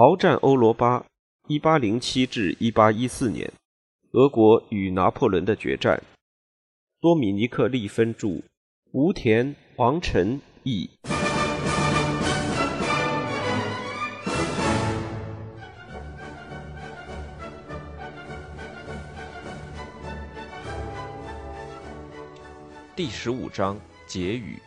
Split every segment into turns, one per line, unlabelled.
鏖战欧罗巴，一八零七至一八一四年，俄国与拿破仑的决战。多米尼克·利芬著，吴田、王晨译。第十五章结语。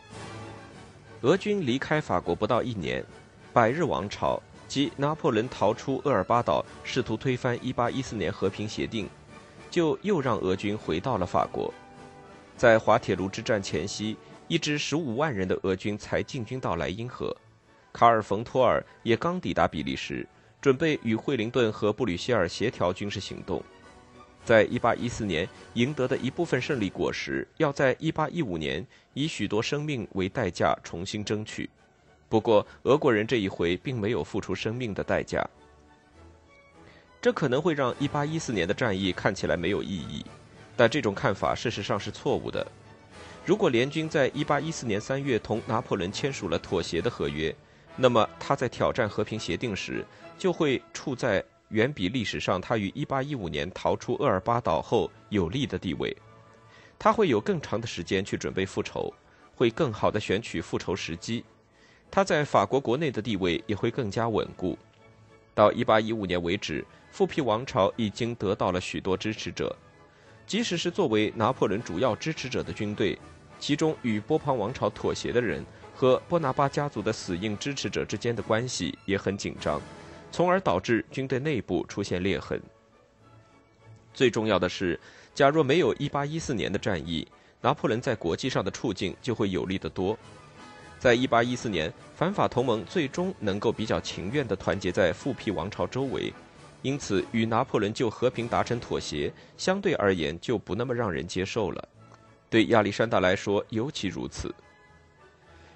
俄军离开法国不到一年，百日王朝。即拿破仑逃出厄尔巴岛，试图推翻1814年和平协定，就又让俄军回到了法国。在滑铁卢之战前夕，一支15万人的俄军才进军到莱茵河。卡尔·冯·托尔也刚抵达比利时，准备与惠灵顿和布吕歇尔协调军事行动。在1814年赢得的一部分胜利果实，要在1815年以许多生命为代价重新争取。不过，俄国人这一回并没有付出生命的代价，这可能会让1814年的战役看起来没有意义，但这种看法事实上是错误的。如果联军在1814年3月同拿破仑签署了妥协的合约，那么他在挑战和平协定时就会处在远比历史上他于1815年逃出厄尔巴岛后有利的地位，他会有更长的时间去准备复仇，会更好的选取复仇时机。他在法国国内的地位也会更加稳固。到1815年为止，复辟王朝已经得到了许多支持者。即使是作为拿破仑主要支持者的军队，其中与波旁王朝妥协的人和波拿巴家族的死硬支持者之间的关系也很紧张，从而导致军队内部出现裂痕。最重要的是，假若没有1814年的战役，拿破仑在国际上的处境就会有利得多。在一八一四年，反法同盟最终能够比较情愿地团结在复辟王朝周围，因此与拿破仑就和平达成妥协，相对而言就不那么让人接受了。对亚历山大来说尤其如此。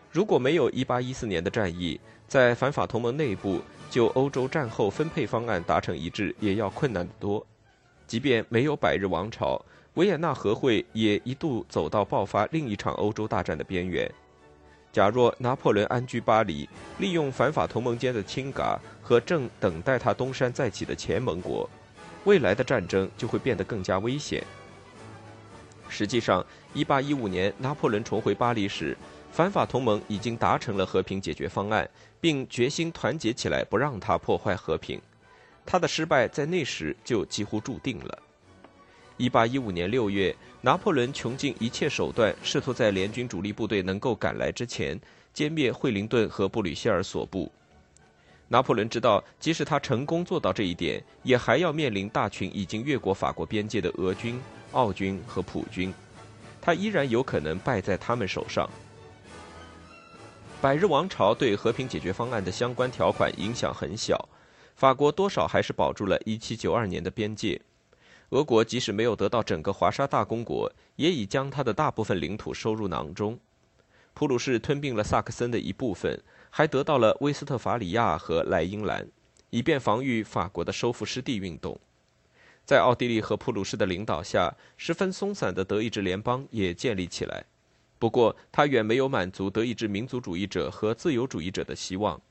如果没有一八一四年的战役，在反法同盟内部就欧洲战后分配方案达成一致，也要困难得多。即便没有百日王朝，维也纳和会也一度走到爆发另一场欧洲大战的边缘。假若拿破仑安居巴黎，利用反法同盟间的亲嘎和正等待他东山再起的前盟国，未来的战争就会变得更加危险。实际上，1815年拿破仑重回巴黎时，反法同盟已经达成了和平解决方案，并决心团结起来，不让他破坏和平。他的失败在那时就几乎注定了。一八一五年六月，拿破仑穷尽一切手段，试图在联军主力部队能够赶来之前歼灭惠灵顿和布吕歇尔所部。拿破仑知道，即使他成功做到这一点，也还要面临大群已经越过法国边界的俄军、奥军和普军，他依然有可能败在他们手上。百日王朝对和平解决方案的相关条款影响很小，法国多少还是保住了一七九二年的边界。俄国即使没有得到整个华沙大公国，也已将他的大部分领土收入囊中。普鲁士吞并了萨克森的一部分，还得到了威斯特伐利亚和莱茵兰，以便防御法国的收复失地运动。在奥地利和普鲁士的领导下，十分松散的德意志联邦也建立起来。不过，它远没有满足德意志民族主义者和自由主义者的希望。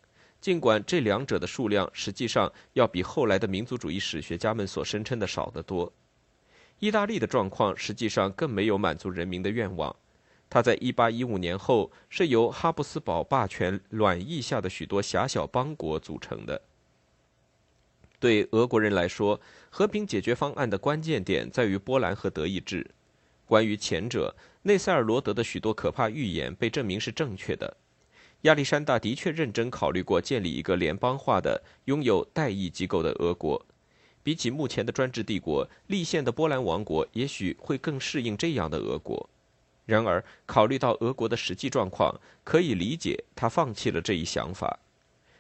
尽管这两者的数量实际上要比后来的民族主义史学家们所声称的少得多，意大利的状况实际上更没有满足人民的愿望。它在1815年后是由哈布斯堡霸权卵意下的许多狭小邦国组成的。对俄国人来说，和平解决方案的关键点在于波兰和德意志。关于前者，内塞尔罗德的许多可怕预言被证明是正确的。亚历山大的确认真考虑过建立一个联邦化的、拥有代议机构的俄国。比起目前的专制帝国，立宪的波兰王国也许会更适应这样的俄国。然而，考虑到俄国的实际状况，可以理解他放弃了这一想法。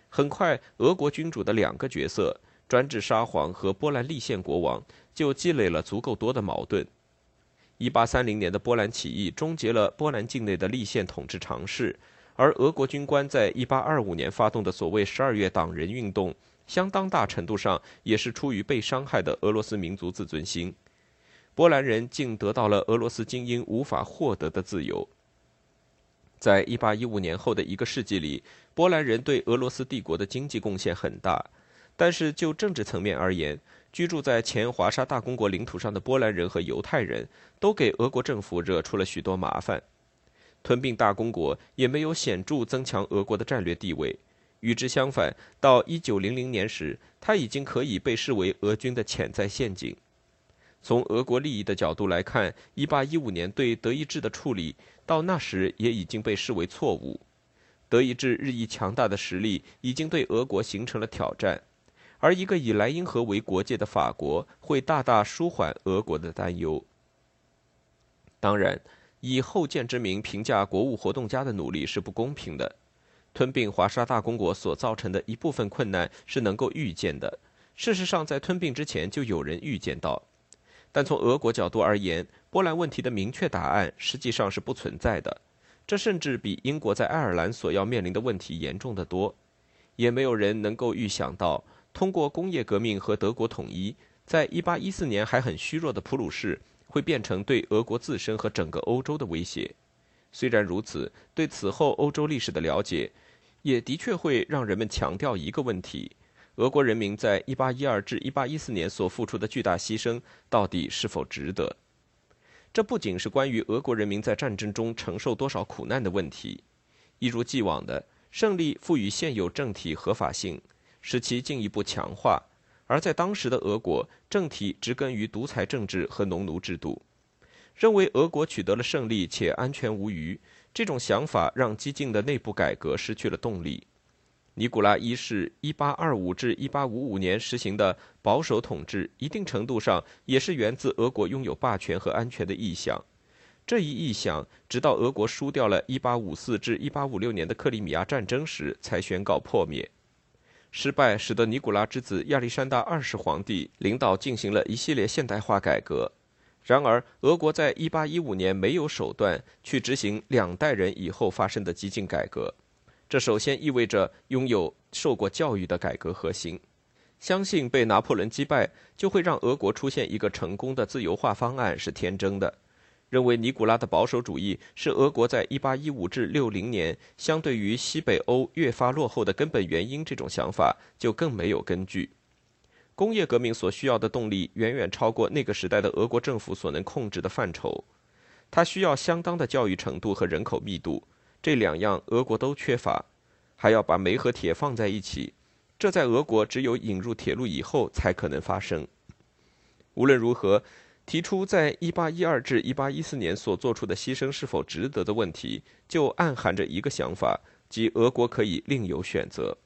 很快，俄国君主的两个角色——专制沙皇和波兰立宪国王——就积累了足够多的矛盾。1830年的波兰起义终结了波兰境内的立宪统治尝试。而俄国军官在1825年发动的所谓“十二月党人”运动，相当大程度上也是出于被伤害的俄罗斯民族自尊心。波兰人竟得到了俄罗斯精英无法获得的自由。在1815年后的一个世纪里，波兰人对俄罗斯帝国的经济贡献很大，但是就政治层面而言，居住在前华沙大公国领土上的波兰人和犹太人都给俄国政府惹出了许多麻烦。吞并大公国也没有显著增强俄国的战略地位。与之相反，到一九零零年时，它已经可以被视为俄军的潜在陷阱。从俄国利益的角度来看，一八一五年对德意志的处理，到那时也已经被视为错误。德意志日益强大的实力已经对俄国形成了挑战，而一个以莱茵河为国界的法国会大大舒缓俄国的担忧。当然，以后见之明评价国务活动家的努力是不公平的。吞并华沙大公国所造成的一部分困难是能够预见的。事实上，在吞并之前就有人预见到。但从俄国角度而言，波兰问题的明确答案实际上是不存在的。这甚至比英国在爱尔兰所要面临的问题严重的多。也没有人能够预想到，通过工业革命和德国统一，在1814年还很虚弱的普鲁士会变成对俄国自身和整个欧洲的威胁。虽然如此，对此后欧洲历史的了解。也的确会让人们强调一个问题：俄国人民在1812至1814年所付出的巨大牺牲到底是否值得？这不仅是关于俄国人民在战争中承受多少苦难的问题，一如既往的胜利赋予现有政体合法性，使其进一步强化；而在当时的俄国，政体植根于独裁政治和农奴制度，认为俄国取得了胜利且安全无虞。这种想法让激进的内部改革失去了动力。尼古拉一世1825至1855年实行的保守统治，一定程度上也是源自俄国拥有霸权和安全的意向。这一意向，直到俄国输掉了1854至1856年的克里米亚战争时，才宣告破灭。失败使得尼古拉之子亚历山大二世皇帝领导进行了一系列现代化改革。然而，俄国在1815年没有手段去执行两代人以后发生的激进改革，这首先意味着拥有受过教育的改革核心。相信被拿破仑击败就会让俄国出现一个成功的自由化方案是天真的。认为尼古拉的保守主义是俄国在1815至60年相对于西北欧越发落后的根本原因，这种想法就更没有根据。工业革命所需要的动力远远超过那个时代的俄国政府所能控制的范畴，它需要相当的教育程度和人口密度，这两样俄国都缺乏，还要把煤和铁放在一起，这在俄国只有引入铁路以后才可能发生。无论如何，提出在1812至1814年所做出的牺牲是否值得的问题，就暗含着一个想法，即俄国可以另有选择。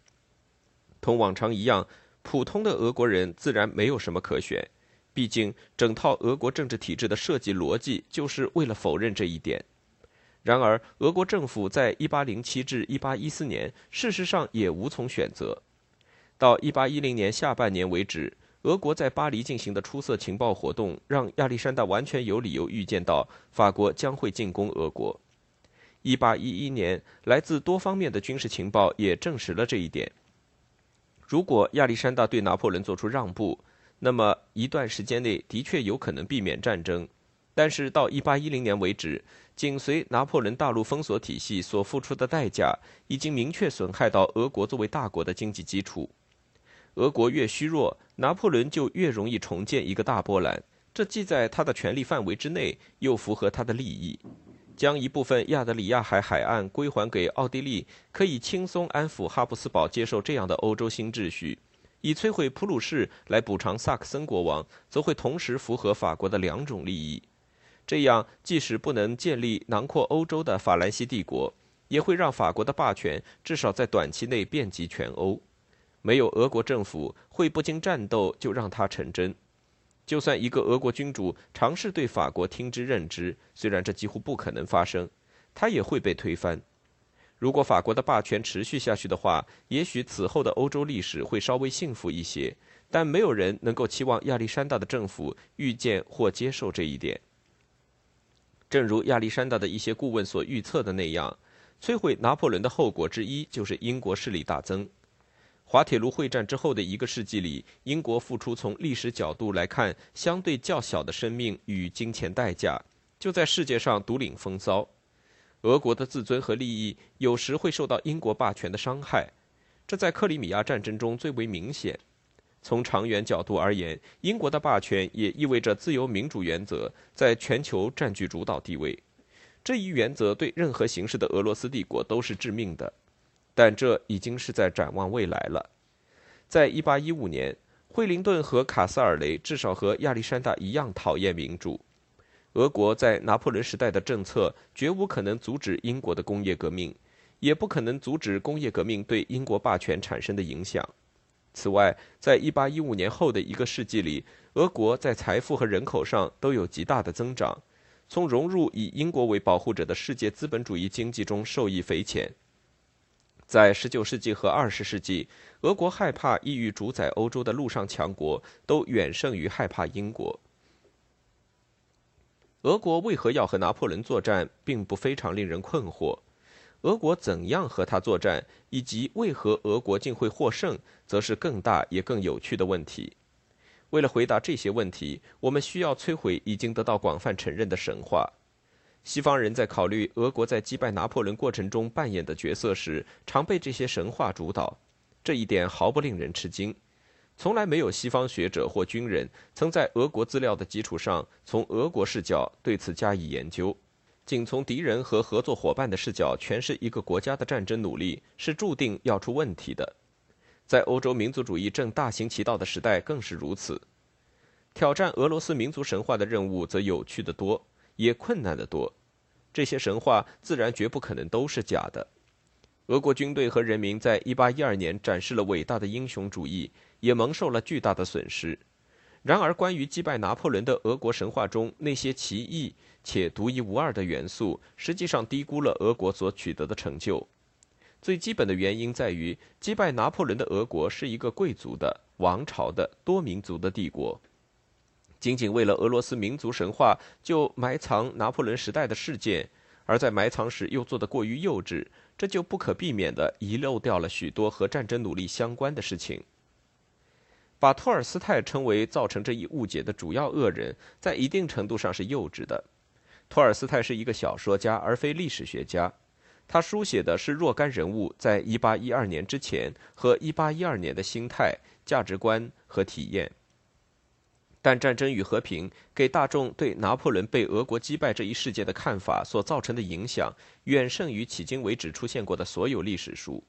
同往常一样。普通的俄国人自然没有什么可选，毕竟整套俄国政治体制的设计逻辑就是为了否认这一点。然而，俄国政府在1807至1814年事实上也无从选择。到1810年下半年为止，俄国在巴黎进行的出色情报活动，让亚历山大完全有理由预见到法国将会进攻俄国。1811年，来自多方面的军事情报也证实了这一点。如果亚历山大对拿破仑做出让步，那么一段时间内的确有可能避免战争。但是到1810年为止，紧随拿破仑大陆封锁体系所付出的代价，已经明确损害到俄国作为大国的经济基础。俄国越虚弱，拿破仑就越容易重建一个大波兰，这既在他的权力范围之内，又符合他的利益。将一部分亚得里亚海海岸归还给奥地利，可以轻松安抚哈布斯堡接受这样的欧洲新秩序；以摧毁普鲁士来补偿萨克森国王，则会同时符合法国的两种利益。这样，即使不能建立囊括欧洲的法兰西帝国，也会让法国的霸权至少在短期内遍及全欧。没有俄国政府，会不经战斗就让它成真。就算一个俄国君主尝试对法国听之任之，虽然这几乎不可能发生，他也会被推翻。如果法国的霸权持续下去的话，也许此后的欧洲历史会稍微幸福一些。但没有人能够期望亚历山大的政府预见或接受这一点。正如亚历山大的一些顾问所预测的那样，摧毁拿破仑的后果之一就是英国势力大增。滑铁卢会战之后的一个世纪里，英国付出从历史角度来看相对较小的生命与金钱代价，就在世界上独领风骚。俄国的自尊和利益有时会受到英国霸权的伤害，这在克里米亚战争中最为明显。从长远角度而言，英国的霸权也意味着自由民主原则在全球占据主导地位。这一原则对任何形式的俄罗斯帝国都是致命的。但这已经是在展望未来了。在一八一五年，惠灵顿和卡斯尔雷至少和亚历山大一样讨厌民主。俄国在拿破仑时代的政策绝无可能阻止英国的工业革命，也不可能阻止工业革命对英国霸权产生的影响。此外，在一八一五年后的一个世纪里，俄国在财富和人口上都有极大的增长，从融入以英国为保护者的世界资本主义经济中受益匪浅。在19世纪和20世纪，俄国害怕意欲主宰欧洲的陆上强国都远胜于害怕英国。俄国为何要和拿破仑作战，并不非常令人困惑。俄国怎样和他作战，以及为何俄国竟会获胜，则是更大也更有趣的问题。为了回答这些问题，我们需要摧毁已经得到广泛承认的神话。西方人在考虑俄国在击败拿破仑过程中扮演的角色时，常被这些神话主导。这一点毫不令人吃惊。从来没有西方学者或军人曾在俄国资料的基础上，从俄国视角对此加以研究。仅从敌人和合作伙伴的视角诠释一个国家的战争努力，是注定要出问题的。在欧洲民族主义正大行其道的时代，更是如此。挑战俄罗斯民族神话的任务则有趣得多。也困难得多，这些神话自然绝不可能都是假的。俄国军队和人民在1812年展示了伟大的英雄主义，也蒙受了巨大的损失。然而，关于击败拿破仑的俄国神话中那些奇异且独一无二的元素，实际上低估了俄国所取得的成就。最基本的原因在于，击败拿破仑的俄国是一个贵族的、王朝的、多民族的帝国。仅仅为了俄罗斯民族神话就埋藏拿破仑时代的事件，而在埋藏时又做得过于幼稚，这就不可避免地遗漏掉了许多和战争努力相关的事情。把托尔斯泰称为造成这一误解的主要恶人，在一定程度上是幼稚的。托尔斯泰是一个小说家，而非历史学家。他书写的是若干人物在1812年之前和1812年的心态、价值观和体验。但战争与和平给大众对拿破仑被俄国击败这一事件的看法所造成的影响，远胜于迄今为止出现过的所有历史书。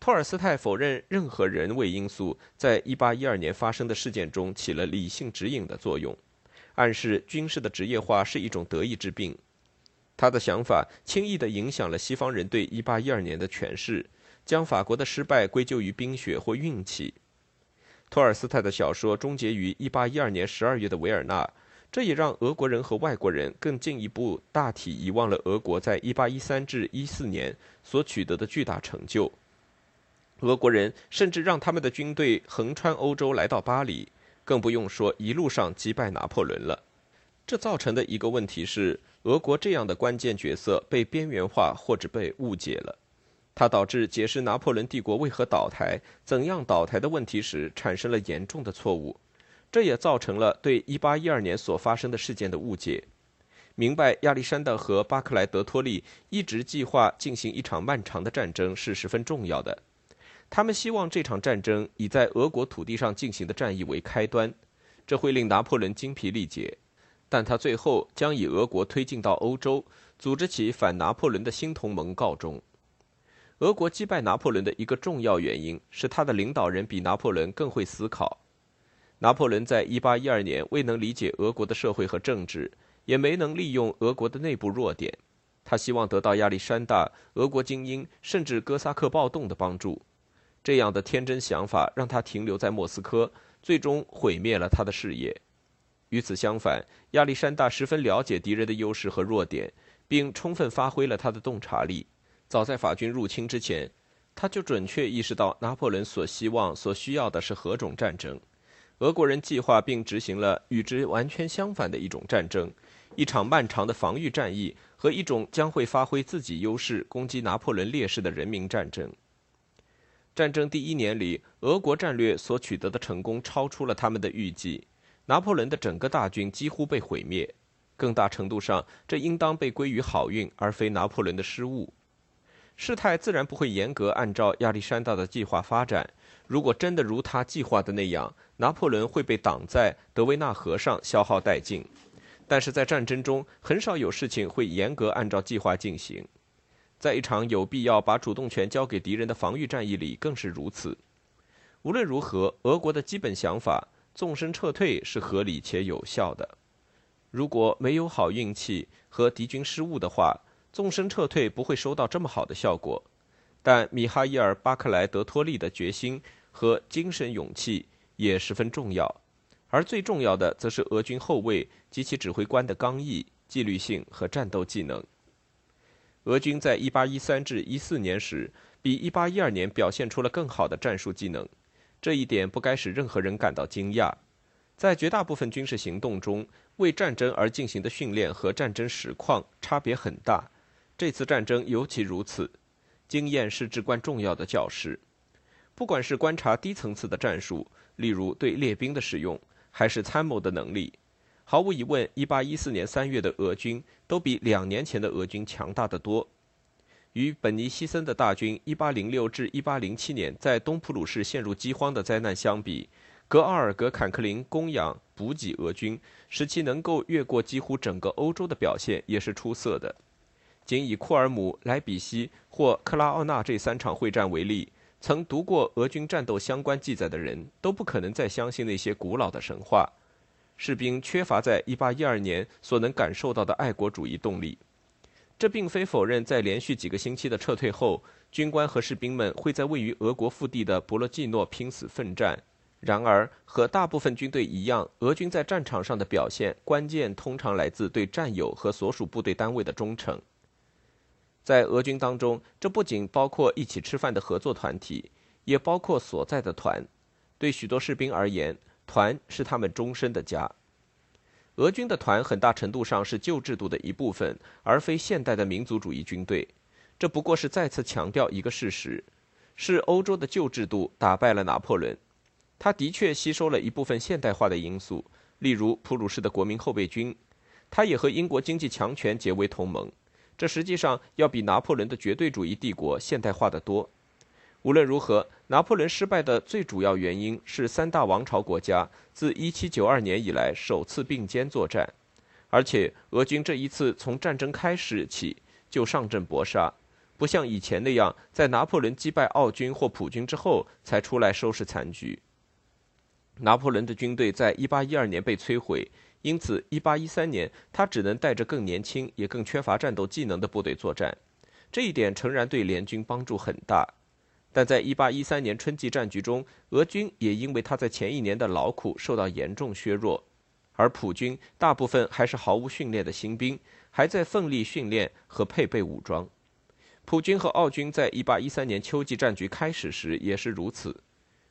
托尔斯泰否认任何人为因素在1812年发生的事件中起了理性指引的作用，暗示军事的职业化是一种得意之病。他的想法轻易地影响了西方人对1812年的诠释，将法国的失败归咎于冰雪或运气。托尔斯泰的小说终结于1812年12月的维尔纳，这也让俄国人和外国人更进一步大体遗忘了俄国在1813至14年所取得的巨大成就。俄国人甚至让他们的军队横穿欧洲来到巴黎，更不用说一路上击败拿破仑了。这造成的一个问题是，俄国这样的关键角色被边缘化或者被误解了。它导致解释拿破仑帝国为何倒台、怎样倒台的问题时产生了严重的错误，这也造成了对1812年所发生的事件的误解。明白亚历山大和巴克莱德托利一直计划进行一场漫长的战争是十分重要的。他们希望这场战争以在俄国土地上进行的战役为开端，这会令拿破仑精疲力竭，但他最后将以俄国推进到欧洲，组织起反拿破仑的新同盟告终。俄国击败拿破仑的一个重要原因是他的领导人比拿破仑更会思考。拿破仑在1812年未能理解俄国的社会和政治，也没能利用俄国的内部弱点。他希望得到亚历山大、俄国精英甚至哥萨克暴动的帮助。这样的天真想法让他停留在莫斯科，最终毁灭了他的事业。与此相反，亚历山大十分了解敌人的优势和弱点，并充分发挥了他的洞察力。早在法军入侵之前，他就准确意识到拿破仑所希望、所需要的是何种战争。俄国人计划并执行了与之完全相反的一种战争，一场漫长的防御战役和一种将会发挥自己优势攻击拿破仑劣势的人民战争。战争第一年里，俄国战略所取得的成功超出了他们的预计，拿破仑的整个大军几乎被毁灭。更大程度上，这应当被归于好运，而非拿破仑的失误。事态自然不会严格按照亚历山大的计划发展。如果真的如他计划的那样，拿破仑会被挡在德维纳河上，消耗殆尽。但是在战争中，很少有事情会严格按照计划进行。在一场有必要把主动权交给敌人的防御战役里，更是如此。无论如何，俄国的基本想法——纵身撤退是合理且有效的。如果没有好运气和敌军失误的话，纵身撤退不会收到这么好的效果。但米哈伊尔·巴克莱德托利的决心和精神勇气也十分重要。而最重要的，则是俄军后卫及其指挥官的刚毅、纪律性和战斗技能。俄军在1813至14年时，比1812年表现出了更好的战术技能，这一点不该使任何人感到惊讶。在绝大部分军事行动中，为战争而进行的训练和战争实况差别很大，这次战争尤其如此。经验是至关重要的教师，不管是观察低层次的战术，例如对列兵的使用。还是参谋的能力，毫无疑问，1814年3月的俄军都比两年前的俄军强大得多。与本尼西森的大军1806至1807年在东普鲁士陷入饥荒的灾难相比，格奥尔格·坎克林供养补给俄军，使其能够越过几乎整个欧洲的表现也是出色的。仅以库尔姆、莱比锡或克拉奥纳这三场会战为例。曾读过俄军战斗相关记载的人都不可能再相信那些古老的神话。士兵缺乏在1812年所能感受到的爱国主义动力。这并非否认在连续几个星期的撤退后，军官和士兵们会在位于俄国腹地的博罗季诺拼死奋战。然而，和大部分军队一样，俄军在战场上的表现关键通常来自对战友和所属部队单位的忠诚。在俄军当中，这不仅包括一起吃饭的合作团体，也包括所在的团。对许多士兵而言，团是他们终身的家。俄军的团很大程度上是旧制度的一部分，而非现代的民族主义军队。这不过是再次强调一个事实：是欧洲的旧制度打败了拿破仑。他的确吸收了一部分现代化的因素，例如普鲁士的国民后备军。他也和英国经济强权结为同盟。这实际上要比拿破仑的绝对主义帝国现代化的多。无论如何，拿破仑失败的最主要原因是三大王朝国家自1792年以来首次并肩作战，而且俄军这一次从战争开始起就上阵搏杀，不像以前那样在拿破仑击败奥军或普军之后才出来收拾残局。拿破仑的军队在1812年被摧毁。因此，1813年，他只能带着更年轻也更缺乏战斗技能的部队作战，这一点诚然对联军帮助很大。但在1813年春季战局中，俄军也因为他在前一年的劳苦受到严重削弱，而普军大部分还是毫无训练的新兵，还在奋力训练和配备武装。普军和奥军在1813年秋季战局开始时也是如此。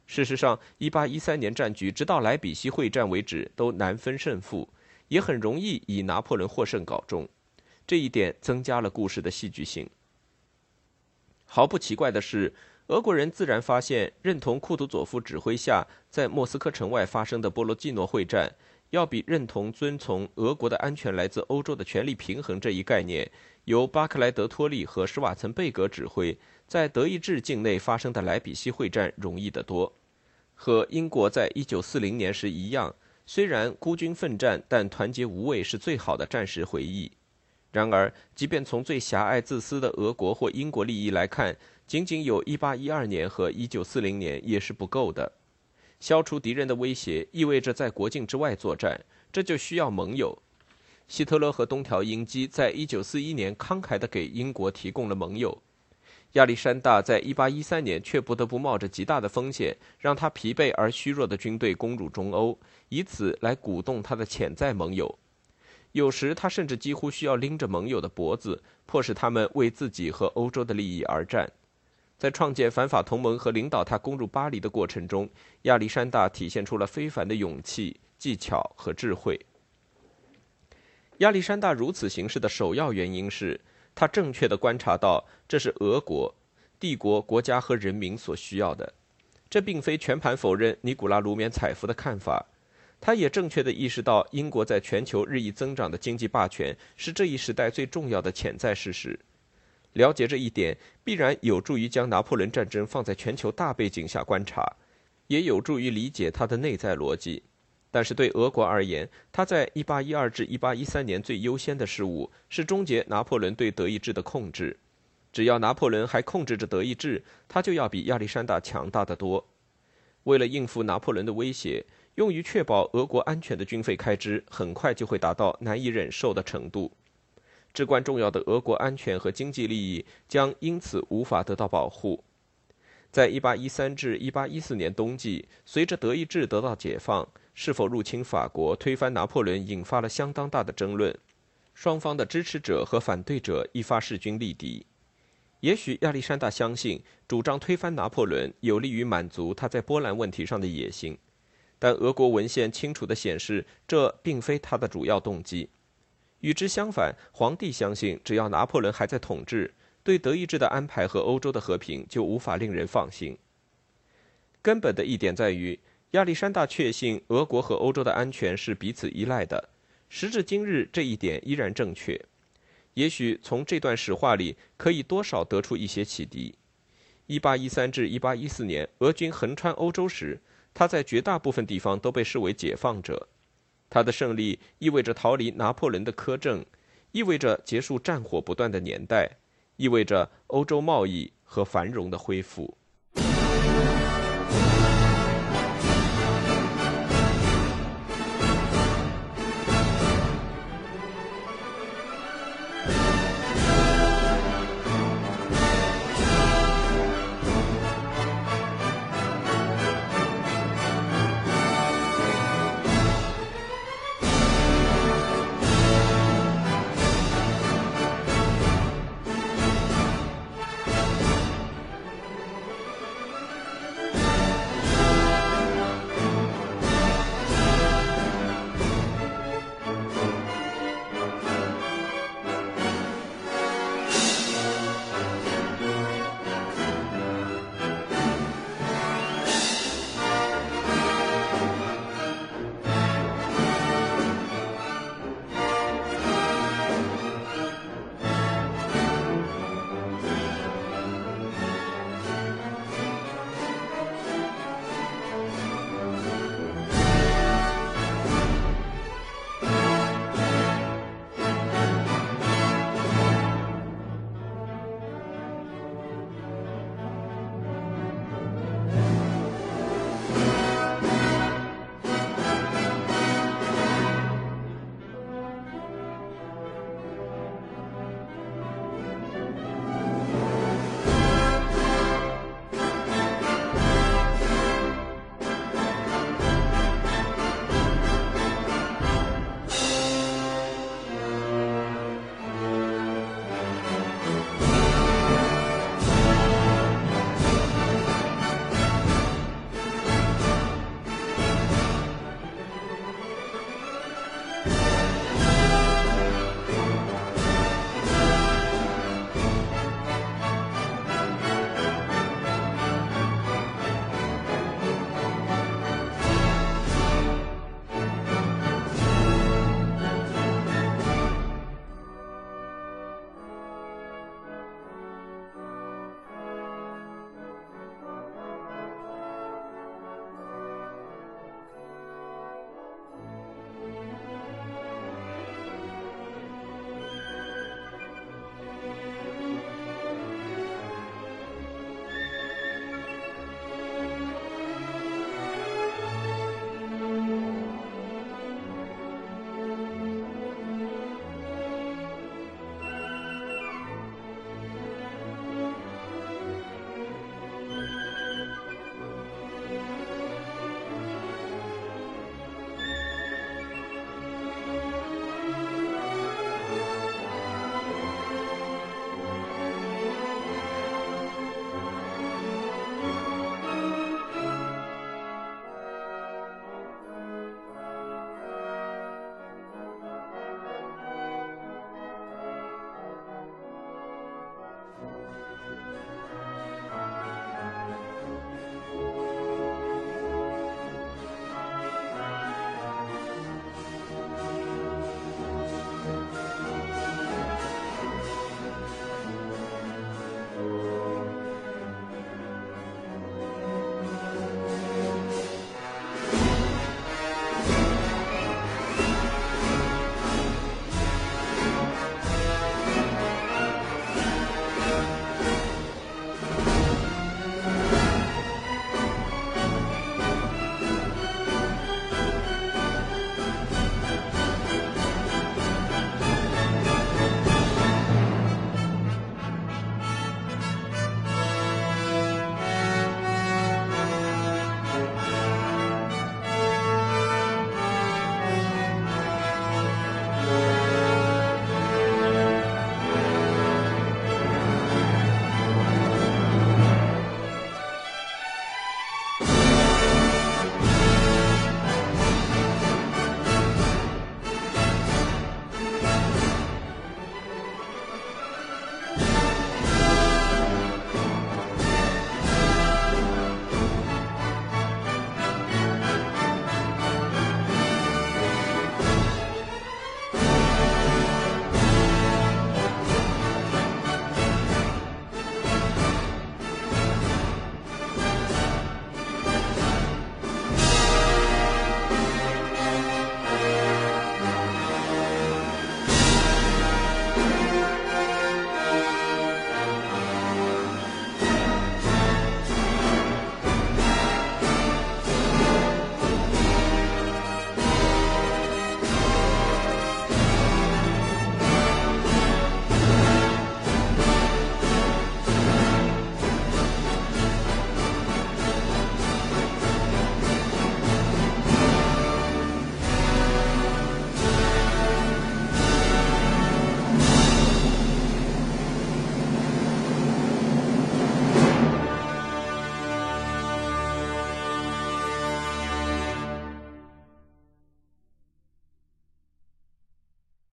事实上，1813年战局直到莱比锡会战为止都难分胜负，也很容易以拿破仑获胜告终。这一点增加了故事的戏剧性。毫不奇怪的是，俄国人自然发现，认同库图佐夫指挥下在莫斯科城外发生的波罗季诺会战，要比认同遵从俄国的安全来自欧洲的权力平衡这一概念，由巴克莱德托利和施瓦岑贝格指挥。在德意志境内发生的莱比锡会战容易得多，和英国在一九四零年时一样。虽然孤军奋战，但团结无畏是最好的战时回忆。然而，即便从最狭隘自私的俄国或英国利益来看，仅仅有一八一二年和一九四零年也是不够的。消除敌人的威胁意味着在国境之外作战，这就需要盟友。希特勒和东条英机在一九四一年慷慨地给英国提供了盟友。亚历山大在1813年却不得不冒着极大的风险，让他疲惫而虚弱的军队攻入中欧，以此来鼓动他的潜在盟友。有时他甚至几乎需要拎着盟友的脖子，迫使他们为自己和欧洲的利益而战。在创建反法同盟和领导他攻入巴黎的过程中，亚历山大体现出了非凡的勇气、技巧和智慧。亚历山大如此行事的首要原因是。他正确的观察到，这是俄国帝国国家和人民所需要的。这并非全盘否认尼古拉卢缅采夫的看法。他也正确的意识到，英国在全球日益增长的经济霸权是这一时代最重要的潜在事实。了解这一点，必然有助于将拿破仑战争放在全球大背景下观察，也有助于理解它的内在逻辑。但是对俄国而言，他在1812至1813年最优先的事务是终结拿破仑对德意志的控制。只要拿破仑还控制着德意志，他就要比亚历山大强大的多。为了应付拿破仑的威胁，用于确保俄国安全的军费开支很快就会达到难以忍受的程度。至关重要的俄国安全和经济利益将因此无法得到保护。在1813至1814年冬季，随着德意志得到解放，是否入侵法国、推翻拿破仑引发了相当大的争论。双方的支持者和反对者一发势均力敌。也许亚历山大相信，主张推翻拿破仑有利于满足他在波兰问题上的野心，但俄国文献清楚地显示，这并非他的主要动机。与之相反，皇帝相信，只要拿破仑还在统治，对德意志的安排和欧洲的和平就无法令人放心。根本的一点在于，亚历山大确信俄国和欧洲的安全是彼此依赖的。时至今日，这一点依然正确。也许从这段史话里可以多少得出一些启迪。1813至1814年，俄军横穿欧洲时，他在绝大部分地方都被视为解放者。他的胜利意味着逃离拿破仑的苛政，意味着结束战火不断的年代，意味着欧洲贸易和繁荣的恢复。